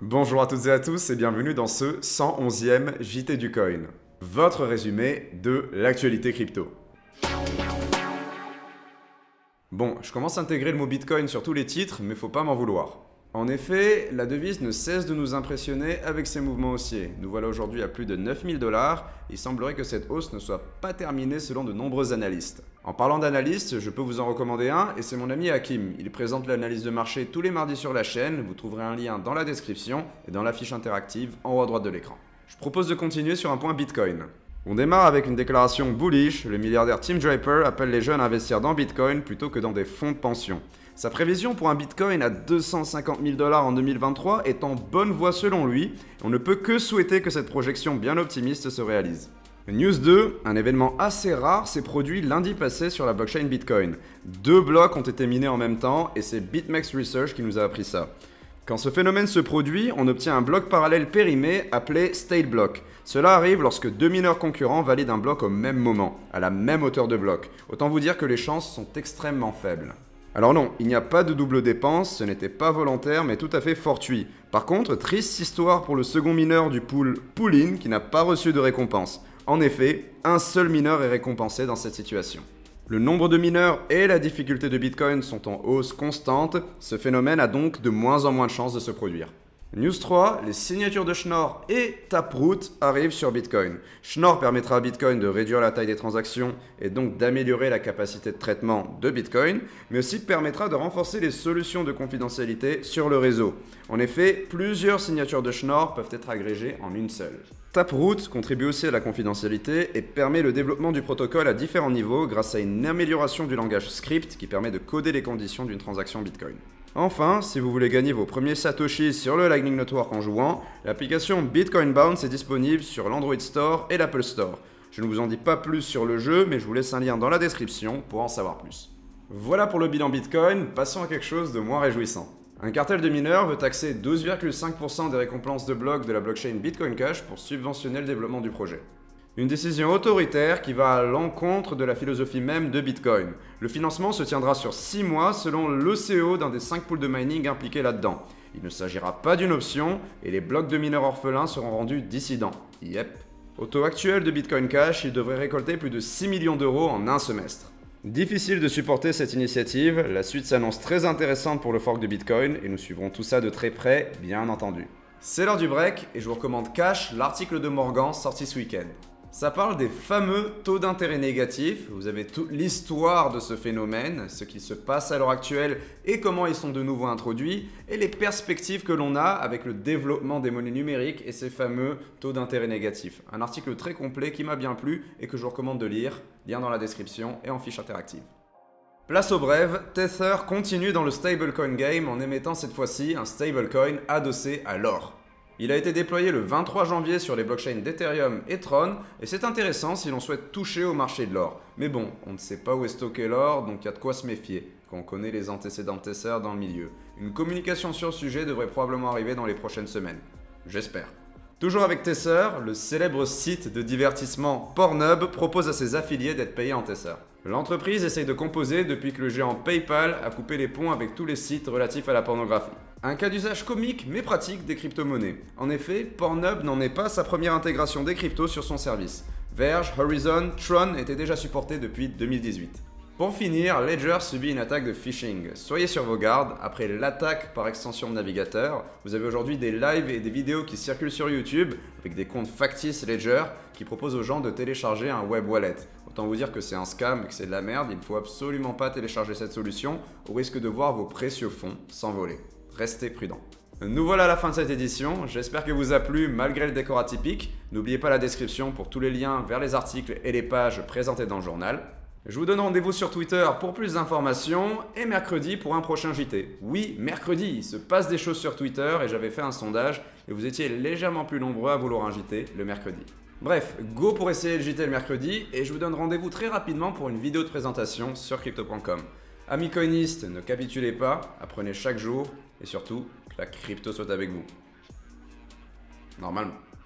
Bonjour à toutes et à tous et bienvenue dans ce 111e JT du Coin, votre résumé de l'actualité crypto. Bon, je commence à intégrer le mot Bitcoin sur tous les titres, mais faut pas m'en vouloir. En effet, la devise ne cesse de nous impressionner avec ses mouvements haussiers. Nous voilà aujourd'hui à plus de 9000 dollars. Il semblerait que cette hausse ne soit pas terminée selon de nombreux analystes. En parlant d'analystes, je peux vous en recommander un et c'est mon ami Hakim. Il présente l'analyse de marché tous les mardis sur la chaîne. Vous trouverez un lien dans la description et dans la fiche interactive en haut à droite de l'écran. Je propose de continuer sur un point Bitcoin. On démarre avec une déclaration bullish. Le milliardaire Tim Draper appelle les jeunes à investir dans Bitcoin plutôt que dans des fonds de pension. Sa prévision pour un Bitcoin à 250 000 dollars en 2023 est en bonne voie selon lui. On ne peut que souhaiter que cette projection bien optimiste se réalise. News 2, un événement assez rare s'est produit lundi passé sur la blockchain Bitcoin. Deux blocs ont été minés en même temps et c'est BitMEX Research qui nous a appris ça. Quand ce phénomène se produit, on obtient un bloc parallèle périmé appelé state block. Cela arrive lorsque deux mineurs concurrents valident un bloc au même moment, à la même hauteur de bloc. Autant vous dire que les chances sont extrêmement faibles. Alors non, il n'y a pas de double dépense, ce n'était pas volontaire mais tout à fait fortuit. Par contre, triste histoire pour le second mineur du pool Poolin qui n'a pas reçu de récompense. En effet, un seul mineur est récompensé dans cette situation. Le nombre de mineurs et la difficulté de Bitcoin sont en hausse constante, ce phénomène a donc de moins en moins de chances de se produire. News 3, les signatures de Schnorr et Taproot arrivent sur Bitcoin. Schnorr permettra à Bitcoin de réduire la taille des transactions et donc d'améliorer la capacité de traitement de Bitcoin, mais aussi permettra de renforcer les solutions de confidentialité sur le réseau. En effet, plusieurs signatures de Schnorr peuvent être agrégées en une seule. Taproot contribue aussi à la confidentialité et permet le développement du protocole à différents niveaux grâce à une amélioration du langage script qui permet de coder les conditions d'une transaction Bitcoin. Enfin, si vous voulez gagner vos premiers Satoshi sur le Lightning Network en jouant, l'application Bitcoin Bounce est disponible sur l'Android Store et l'Apple Store. Je ne vous en dis pas plus sur le jeu, mais je vous laisse un lien dans la description pour en savoir plus. Voilà pour le bilan Bitcoin, passons à quelque chose de moins réjouissant. Un cartel de mineurs veut taxer 12,5% des récompenses de blocs de la blockchain Bitcoin Cash pour subventionner le développement du projet. Une décision autoritaire qui va à l'encontre de la philosophie même de Bitcoin. Le financement se tiendra sur 6 mois selon l'ECO d'un des 5 pools de mining impliqués là-dedans. Il ne s'agira pas d'une option et les blocs de mineurs orphelins seront rendus dissidents. Yep. Au taux actuel de Bitcoin Cash, il devrait récolter plus de 6 millions d'euros en un semestre. Difficile de supporter cette initiative, la suite s'annonce très intéressante pour le fork de Bitcoin et nous suivrons tout ça de très près, bien entendu. C'est l'heure du break et je vous recommande Cash, l'article de Morgan sorti ce week-end. Ça parle des fameux taux d'intérêt négatifs. Vous avez toute l'histoire de ce phénomène, ce qui se passe à l'heure actuelle et comment ils sont de nouveau introduits, et les perspectives que l'on a avec le développement des monnaies numériques et ces fameux taux d'intérêt négatifs. Un article très complet qui m'a bien plu et que je vous recommande de lire, lien dans la description et en fiche interactive. Place au brève, Tether continue dans le stablecoin game en émettant cette fois-ci un stablecoin adossé à l'or. Il a été déployé le 23 janvier sur les blockchains d'Ethereum et Tron, et c'est intéressant si l'on souhaite toucher au marché de l'or. Mais bon, on ne sait pas où est stocké l'or, donc il y a de quoi se méfier, quand on connaît les antécédents de Tesser dans le milieu. Une communication sur le sujet devrait probablement arriver dans les prochaines semaines. J'espère. Toujours avec Tesser, le célèbre site de divertissement Pornhub propose à ses affiliés d'être payés en Tesser. L'entreprise essaye de composer depuis que le géant PayPal a coupé les ponts avec tous les sites relatifs à la pornographie. Un cas d'usage comique mais pratique des crypto-monnaies. En effet, Pornhub n'en est pas sa première intégration des cryptos sur son service. Verge, Horizon, Tron étaient déjà supportés depuis 2018. Pour finir, Ledger subit une attaque de phishing. Soyez sur vos gardes, après l'attaque par extension de navigateur, vous avez aujourd'hui des lives et des vidéos qui circulent sur YouTube avec des comptes factices Ledger qui proposent aux gens de télécharger un web wallet. Autant vous dire que c'est un scam et que c'est de la merde, il ne faut absolument pas télécharger cette solution au risque de voir vos précieux fonds s'envoler restez prudents. Nous voilà à la fin de cette édition, j'espère que vous a plu malgré le décor atypique. N'oubliez pas la description pour tous les liens vers les articles et les pages présentées dans le journal. Je vous donne rendez-vous sur Twitter pour plus d'informations et mercredi pour un prochain JT. Oui, mercredi, il se passe des choses sur Twitter et j'avais fait un sondage et vous étiez légèrement plus nombreux à vouloir un JT le mercredi. Bref, go pour essayer le JT le mercredi et je vous donne rendez-vous très rapidement pour une vidéo de présentation sur crypto.com. Amis coinistes, ne capitulez pas, apprenez chaque jour et surtout que la crypto soit avec vous. Normalement.